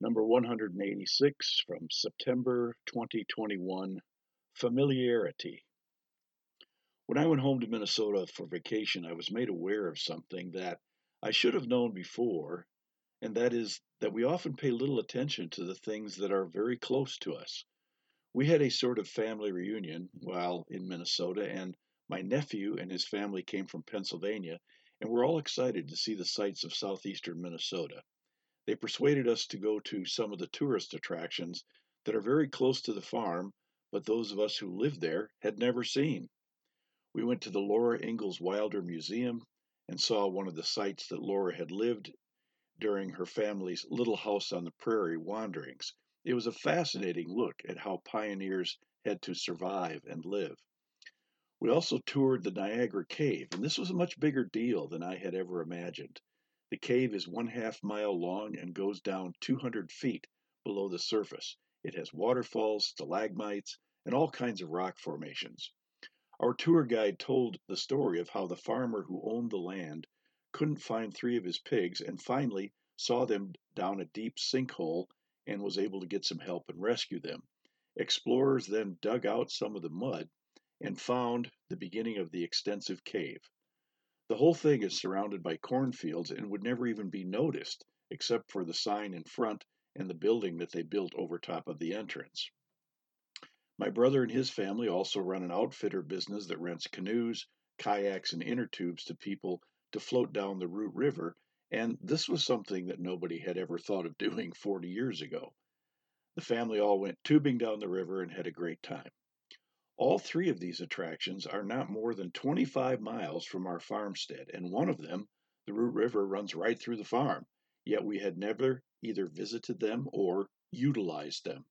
Number 186 from September 2021 Familiarity. When I went home to Minnesota for vacation, I was made aware of something that I should have known before, and that is that we often pay little attention to the things that are very close to us. We had a sort of family reunion while in Minnesota, and my nephew and his family came from Pennsylvania, and we're all excited to see the sights of southeastern Minnesota. They persuaded us to go to some of the tourist attractions that are very close to the farm, but those of us who lived there had never seen. We went to the Laura Ingalls Wilder Museum and saw one of the sites that Laura had lived during her family's Little House on the Prairie wanderings. It was a fascinating look at how pioneers had to survive and live. We also toured the Niagara Cave, and this was a much bigger deal than I had ever imagined. The cave is one half mile long and goes down 200 feet below the surface. It has waterfalls, stalagmites, and all kinds of rock formations. Our tour guide told the story of how the farmer who owned the land couldn't find three of his pigs and finally saw them down a deep sinkhole and was able to get some help and rescue them. Explorers then dug out some of the mud and found the beginning of the extensive cave. The whole thing is surrounded by cornfields and would never even be noticed except for the sign in front and the building that they built over top of the entrance. My brother and his family also run an outfitter business that rents canoes, kayaks, and inner tubes to people to float down the Root River, and this was something that nobody had ever thought of doing 40 years ago. The family all went tubing down the river and had a great time. All three of these attractions are not more than 25 miles from our farmstead, and one of them, the Root River, runs right through the farm, yet we had never either visited them or utilized them.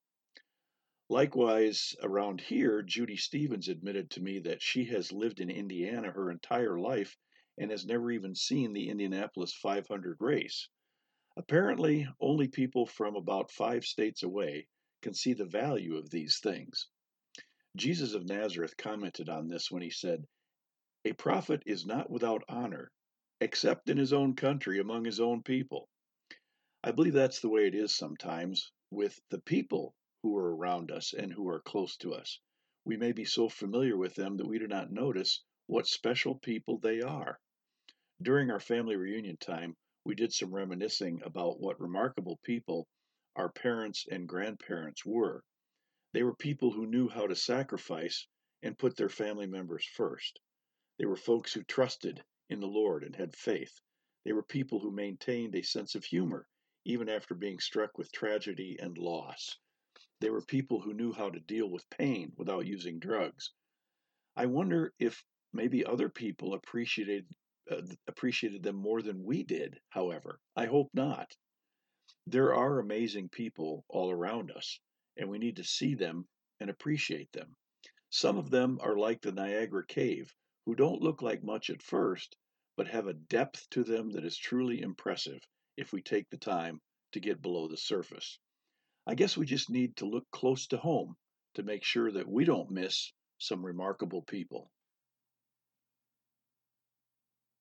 Likewise, around here, Judy Stevens admitted to me that she has lived in Indiana her entire life and has never even seen the Indianapolis 500 race. Apparently, only people from about five states away can see the value of these things. Jesus of Nazareth commented on this when he said, A prophet is not without honor, except in his own country among his own people. I believe that's the way it is sometimes with the people who are around us and who are close to us. We may be so familiar with them that we do not notice what special people they are. During our family reunion time, we did some reminiscing about what remarkable people our parents and grandparents were. They were people who knew how to sacrifice and put their family members first. They were folks who trusted in the Lord and had faith. They were people who maintained a sense of humor even after being struck with tragedy and loss. They were people who knew how to deal with pain without using drugs. I wonder if maybe other people appreciated uh, appreciated them more than we did, however. I hope not. There are amazing people all around us, and we need to see them and appreciate them. Some of them are like the Niagara Cave, who don't look like much at first, but have a depth to them that is truly impressive if we take the time to get below the surface. I guess we just need to look close to home to make sure that we don't miss some remarkable people.